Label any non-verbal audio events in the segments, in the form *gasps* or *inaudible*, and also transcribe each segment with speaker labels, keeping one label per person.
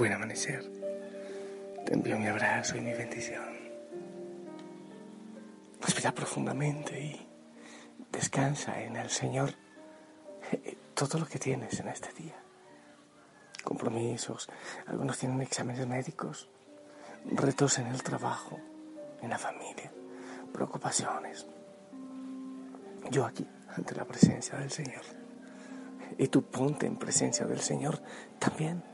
Speaker 1: Buen amanecer. Te envío mi abrazo y mi bendición. Respira profundamente y descansa en el Señor todo lo que tienes en este día. Compromisos, algunos tienen exámenes médicos, retos en el trabajo, en la familia, preocupaciones. Yo aquí, ante la presencia del Señor. Y tú ponte en presencia del Señor también.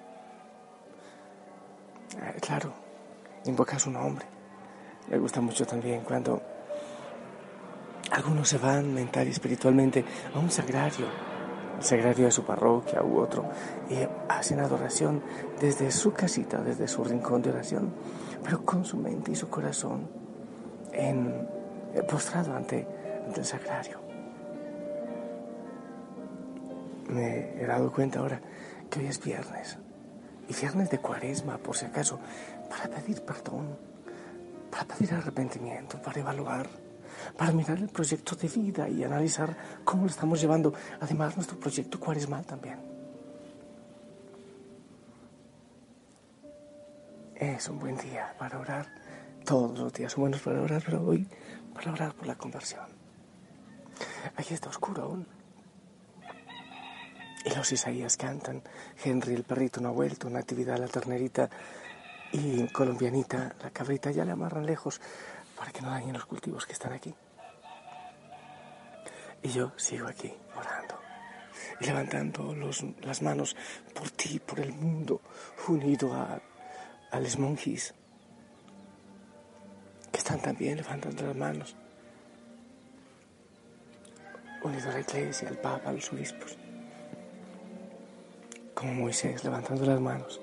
Speaker 1: Eh, claro, invoca su nombre. Me gusta mucho también cuando algunos se van mental y espiritualmente a un sagrario, el sagrario de su parroquia u otro, y hacen adoración desde su casita, desde su rincón de oración, pero con su mente y su corazón en, eh, postrado ante, ante el sagrario. Me he dado cuenta ahora que hoy es viernes, y viernes de cuaresma, por si acaso, para pedir perdón, para pedir arrepentimiento, para evaluar para mirar el proyecto de vida y analizar cómo lo estamos llevando. Además, nuestro proyecto cuaresmal también. Es un buen día para orar. Todos los días son buenos para orar, pero hoy para orar por la conversión. Aquí está oscuro aún. Y los Isaías cantan. Henry el perrito no ha vuelto, una actividad la ternerita y colombianita, la cabrita ya le amarran lejos para que no dañen los cultivos que están aquí. Y yo sigo aquí orando y levantando las manos por ti, por el mundo, unido a, a los monjes que están también levantando las manos, unido a la iglesia, al Papa, a los obispos, como Moisés levantando las manos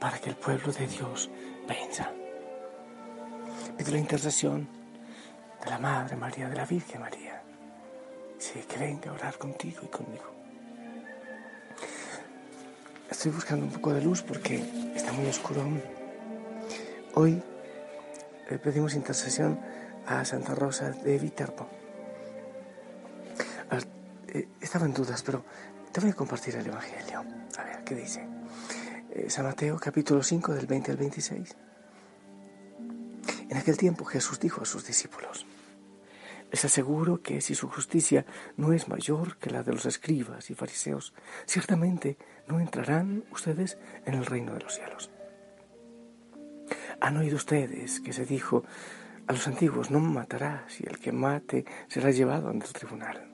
Speaker 1: para que el pueblo de Dios venza. Pido la intercesión de la Madre María, de la Virgen María. Sí, que venga a orar contigo y conmigo. Estoy buscando un poco de luz porque está muy oscuro Hoy le pedimos intercesión a Santa Rosa de Viterbo. Eh, estaba en dudas, pero te voy a compartir el Evangelio. A ver, ¿qué dice? Eh, San Mateo capítulo 5 del 20 al 26. En aquel tiempo Jesús dijo a sus discípulos, les aseguro que si su justicia no es mayor que la de los escribas y fariseos, ciertamente no entrarán ustedes en el reino de los cielos. Han oído ustedes que se dijo a los antiguos, no matarás y el que mate será llevado ante el tribunal.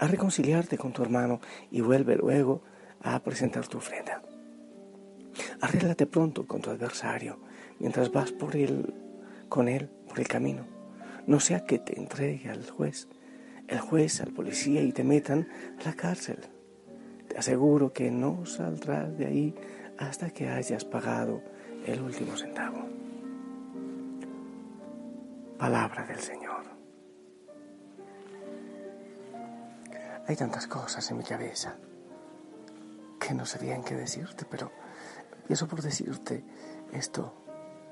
Speaker 1: a reconciliarte con tu hermano y vuelve luego a presentar tu ofrenda. Arréglate pronto con tu adversario mientras vas por con él por el camino. No sea que te entregue al juez, el juez al policía y te metan a la cárcel. Te aseguro que no saldrás de ahí hasta que hayas pagado el último centavo. Palabra del Señor. Hay tantas cosas en mi cabeza que no sabían qué decirte, pero eso por decirte esto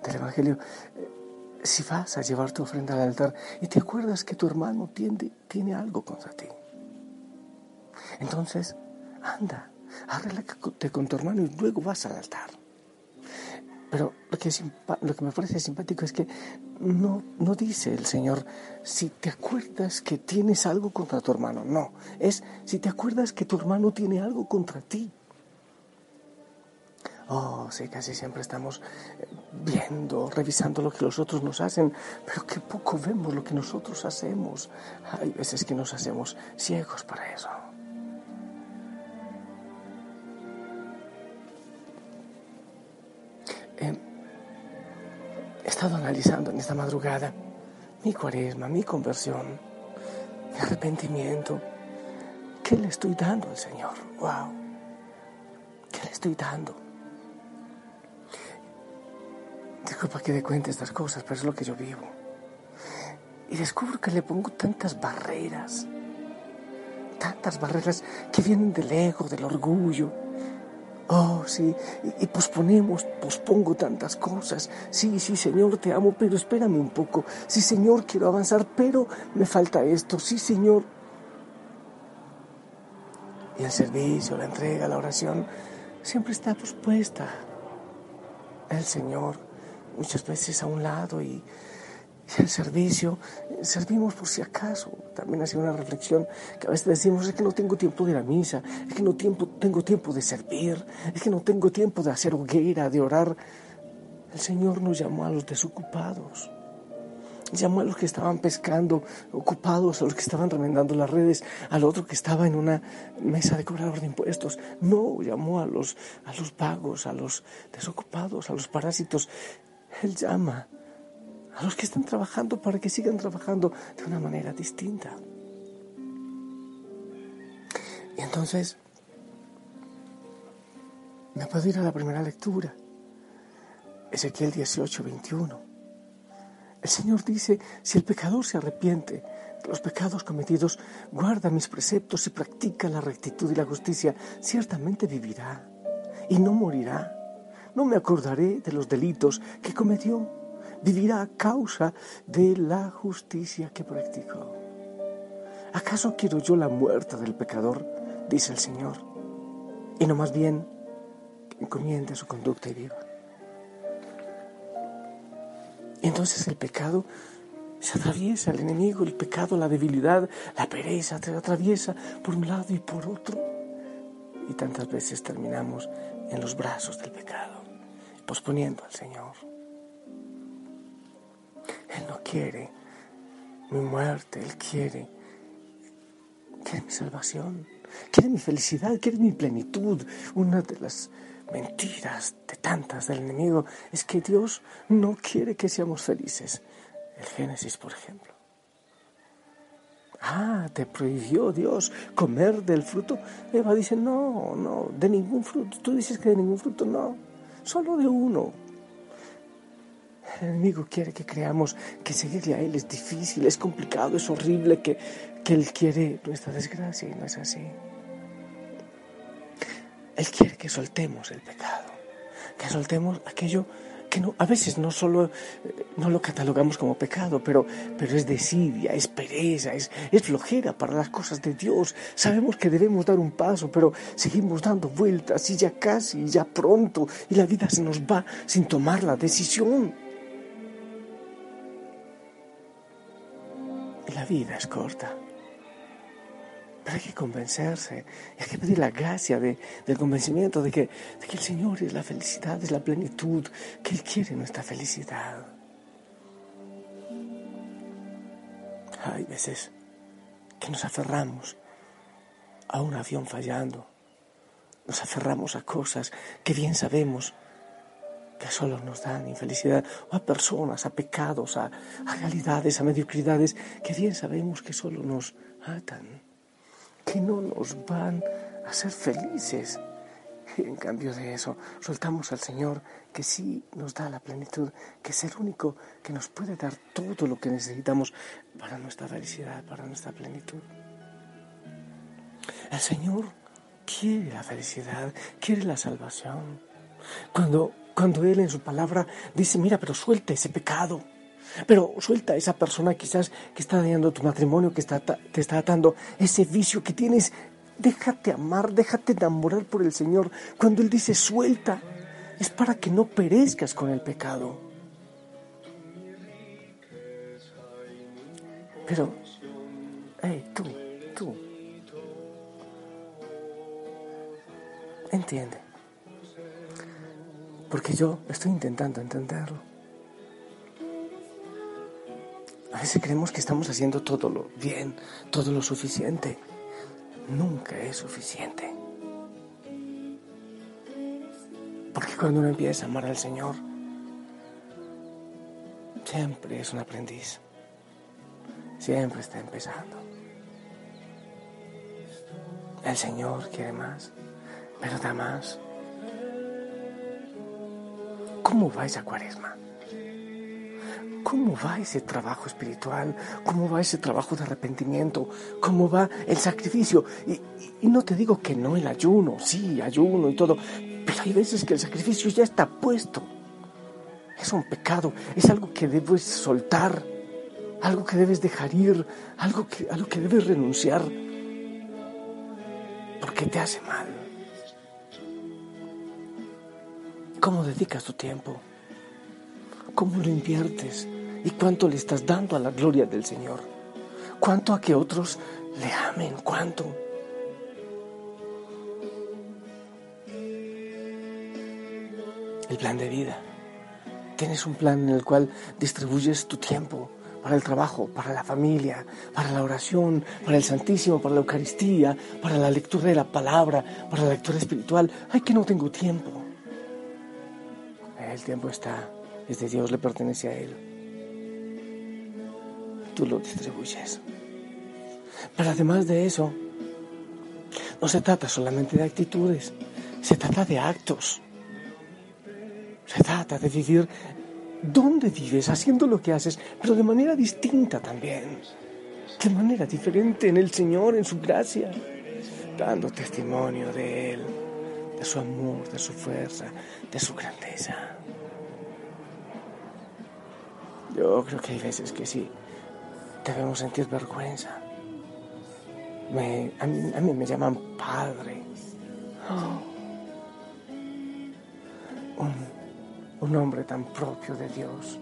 Speaker 1: del Evangelio. Eh, si vas a llevar tu ofrenda al altar y te acuerdas que tu hermano tiene, tiene algo contra ti, entonces anda, arréglate con tu hermano y luego vas al altar. Pero lo que, lo que me parece simpático es que no, no dice el Señor, si te acuerdas que tienes algo contra tu hermano. No, es si te acuerdas que tu hermano tiene algo contra ti. Oh, sí, casi siempre estamos eh, viendo, revisando lo que los otros nos hacen, pero qué poco vemos lo que nosotros hacemos. Hay veces que nos hacemos ciegos para eso. Estado analizando en esta madrugada mi cuaresma, mi conversión, mi arrepentimiento. ¿Qué le estoy dando al Señor? ¡Wow! ¿Qué le estoy dando? Disculpa que dé cuenta estas cosas, pero es lo que yo vivo. Y descubro que le pongo tantas barreras, tantas barreras que vienen del ego, del orgullo, Oh, sí, y, posponemos, pospongo tantas cosas. Sí, sí, Señor, te amo, pero espérame un poco. Sí, Señor, quiero avanzar, pero me falta esto. Sí, Señor. Y el servicio, la entrega, la oración, siempre está pospuesta. El Señor, muchas veces a un lado y el servicio, servimos por si acaso. También ha sido una reflexión que a veces decimos, es que no tengo tiempo de ir a misa, es que no tiempo, tengo tiempo de servir, es que no tengo tiempo de hacer hoguera, de orar. El Señor nos llamó a los desocupados. Llamó a los que estaban pescando, ocupados, a los que estaban remendando las redes, al otro que estaba en una mesa de cobrador de impuestos. No, llamó a los, a los vagos, a los desocupados, a los parásitos. Él llama a los que están trabajando para que sigan trabajando de una manera distinta. Y entonces me puedo ir a la primera lectura, Ezequiel 18, 21. El Señor dice, si el pecador se arrepiente de los pecados cometidos, guarda mis preceptos y practica la rectitud y la justicia, ciertamente vivirá y no morirá. No me acordaré de los delitos que cometió vivirá a causa de la justicia que practicó. ¿Acaso quiero yo la muerte del pecador? dice el Señor, y no más bien que encomiende su conducta y viva. entonces el pecado se atraviesa, el enemigo, el pecado, la debilidad, la pereza, se atraviesa por un lado y por otro. Y tantas veces terminamos en los brazos del pecado, posponiendo al Señor. Él no quiere mi muerte, Él quiere, quiere mi salvación, quiere mi felicidad, quiere mi plenitud. Una de las mentiras de tantas del enemigo es que Dios no quiere que seamos felices. El Génesis, por ejemplo. Ah, te prohibió Dios comer del fruto. Eva dice, no, no, de ningún fruto. Tú dices que de ningún fruto, no, solo de uno. El enemigo quiere que creamos que seguirle a Él es difícil, es complicado, es horrible, que, que Él quiere nuestra desgracia y no es así. Él quiere que soltemos el pecado, que soltemos aquello que no, a veces no solo eh, no lo catalogamos como pecado, pero, pero es desidia, es pereza, es, es flojera para las cosas de Dios. Sabemos que debemos dar un paso, pero seguimos dando vueltas y ya casi, ya pronto, y la vida se nos va sin tomar la decisión. Vida es corta. Pero hay que convencerse, hay que pedir la gracia de, del convencimiento de que, de que el Señor es la felicidad, es la plenitud, que Él quiere nuestra felicidad. Hay veces que nos aferramos a un avión fallando, nos aferramos a cosas que bien sabemos que solo nos dan infelicidad, o a personas, a pecados, a, realidades, a mediocridades que bien sabemos que solo nos atan, que no nos van a hacer felices. Y en cambio de eso, soltamos al Señor que sí nos da la plenitud, que es el único que nos puede dar todo lo que necesitamos para nuestra felicidad, para nuestra plenitud. El Señor quiere la felicidad, quiere la salvación. Cuando cuando Él en su palabra dice, mira, pero suelta ese pecado. Pero suelta a esa persona quizás que está dañando tu matrimonio, que está, te está atando ese vicio que tienes. Déjate amar, déjate enamorar por el Señor. Cuando Él dice suelta, es para que no perezcas con el pecado. Pero, hey, tú, tú, entiende. Porque yo estoy intentando entenderlo. A veces creemos que estamos haciendo todo lo bien, todo lo suficiente. Nunca es suficiente. Porque cuando uno empieza a amar al Señor, siempre es un aprendiz. Siempre está empezando. El Señor quiere más, pero da más. ¿Cómo va esa cuaresma? ¿Cómo va ese trabajo espiritual? ¿Cómo va ese trabajo de arrepentimiento? ¿Cómo va el sacrificio? Y, y, no te digo que no el ayuno, sí, ayuno y todo, pero hay veces que el sacrificio ya está puesto. Es un pecado, es algo que debes soltar, algo que debes dejar ir, algo que, a lo que debes renunciar, porque te hace mal. ¿Cómo dedicas tu tiempo? ¿Cómo lo inviertes? ¿Y cuánto le estás dando a la gloria del Señor? ¿Cuánto a que otros le amen? ¿Cuánto? El plan de vida. Tienes un plan en el cual distribuyes tu tiempo para el trabajo, para la familia, para la oración, para el Santísimo, para la Eucaristía, para la lectura de la palabra, para la lectura espiritual. Ay, que no tengo tiempo. El tiempo está, es de Dios, le pertenece a Él. Tú lo distribuyes. Pero además de eso, no se trata solamente de actitudes, se trata de actos. Se trata de vivir donde vives, haciendo lo que haces, pero de manera distinta también. De manera diferente en el Señor, en su gracia, dando testimonio de Él, de su amor, de su fuerza, de su grandeza. Yo creo que hay veces que sí, debemos sentir vergüenza. a, mí, me llaman padre. *gasps* Un, un nombre tan propio de Dios,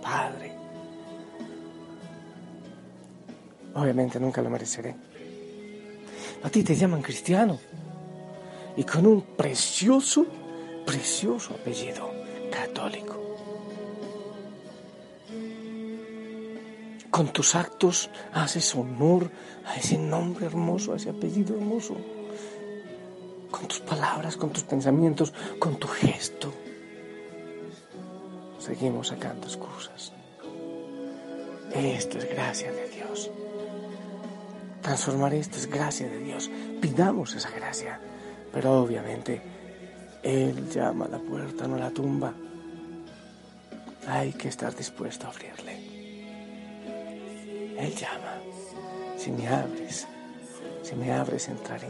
Speaker 1: Padre. Obviamente nunca lo mereceré. A ti te llaman cristiano y con un precioso, precioso apellido Con tus actos haces honor a ese nombre hermoso, a ese apellido hermoso. Con tus palabras, con tus pensamientos, con tu gesto seguimos sacando excusas. Esto es gracia de Dios. Transformar esto es gracia de Dios. Pidamos esa gracia. Pero obviamente Él llama a la puerta, no la tumba. Hay que estar dispuesto a abrirle. Él llama. Si me abres, si me abres entraré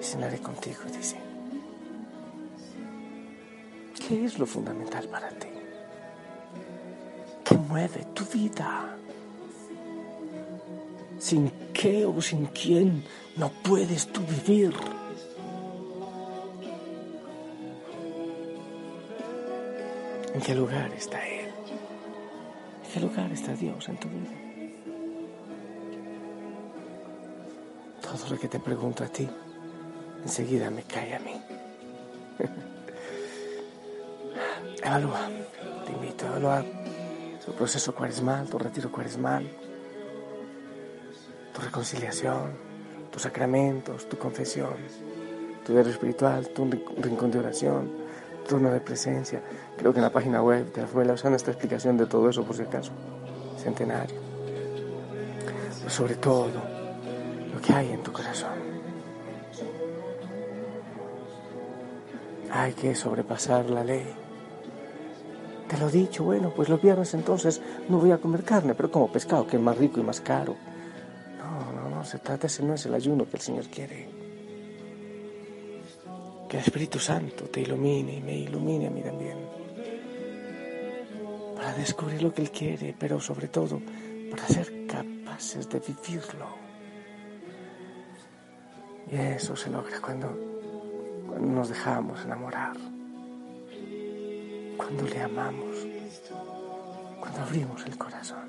Speaker 1: y cenaré contigo, dice. ¿Qué es lo fundamental para ti? mueve tu vida. Sin qué o sin quién no puedes tú vivir. ¿En qué lugar está Él? ¿En qué lugar está Dios en tu vida? Todo lo que te pregunto a ti, enseguida me cae a mí. *laughs* Evalúa, te invito a evaluar tu proceso cuaresmal, tu retiro cuaresmal, tu reconciliación, tus sacramentos, tu confesión, tu diario espiritual, tu rincón de oración, tu turno de presencia. Creo que en la página web de la Fuela usan esta explicación de todo eso por si acaso. Centenario. Pero sobre todo, que hay en tu corazón. Hay que sobrepasar la ley te lo he dicho, bueno, pues los viernes entonces no voy a comer carne, pero como pescado, que es más rico y más caro. No, no, no, se trata, ese no es el ayuno que el Señor quiere. Que el Espíritu Santo te ilumine y me ilumine a mí también. Para descubrir lo que Él quiere, pero sobre todo para ser capaces de vivirlo. Y eso se logra cuando, cuando nos dejamos enamorar cuando le amamos, cuando abrimos el corazón.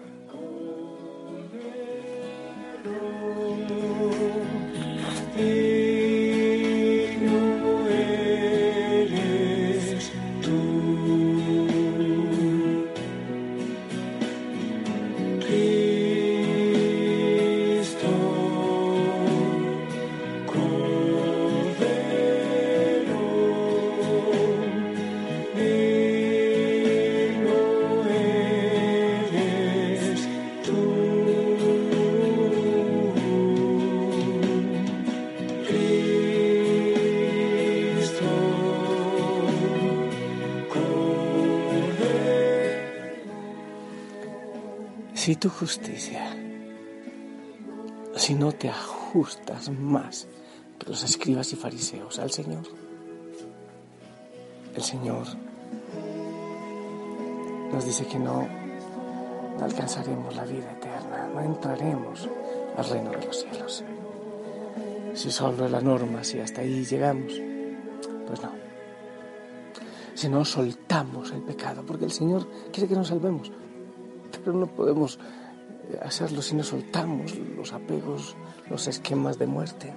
Speaker 1: Si tu justicia, si no te ajustas más que los escribas y fariseos al Señor, el Señor nos dice que no, alcanzaremos la vida eterna, no entraremos al reino de los cielos. Si solo la norma, si hasta ahí llegamos, pues no. Si no soltamos el pecado, porque el Señor quiere que nos salvemos, pero no podemos eh, hacerlo si no soltamos los apegos, los esquemas de muerte.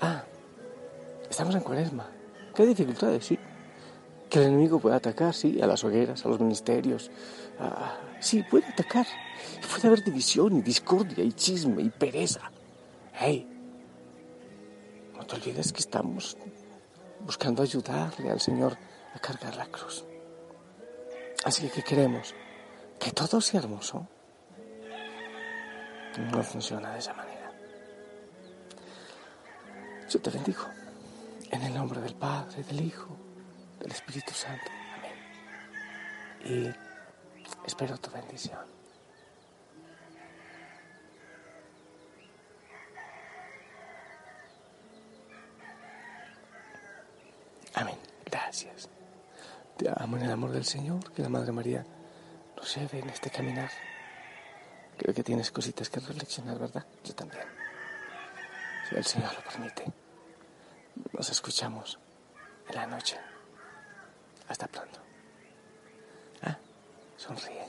Speaker 1: Ah, estamos en cuaresma. ¿Qué dificultades? Sí. Que el enemigo puede atacar, sí, a las hogueras, a los ministerios. sí, puede atacar. Puede haber división y discordia y chisme y pereza. Hey, no te olvides que estamos buscando ayudarle al Señor a cargar la cruz. Así que, ¿qué queremos? Que todo sea hermoso, no funciona de esa manera. Yo te bendigo en el nombre del Padre, del Hijo, del Espíritu Santo. Amén. Y espero tu bendición. Amén. Gracias. Te amo en el amor del Señor, que la Madre María sucede en este caminar. Creo que tienes cositas que reflexionar, ¿verdad? Yo también. Si el Señor lo permite, nos escuchamos en la noche. Hasta pronto. Ah, sonríe.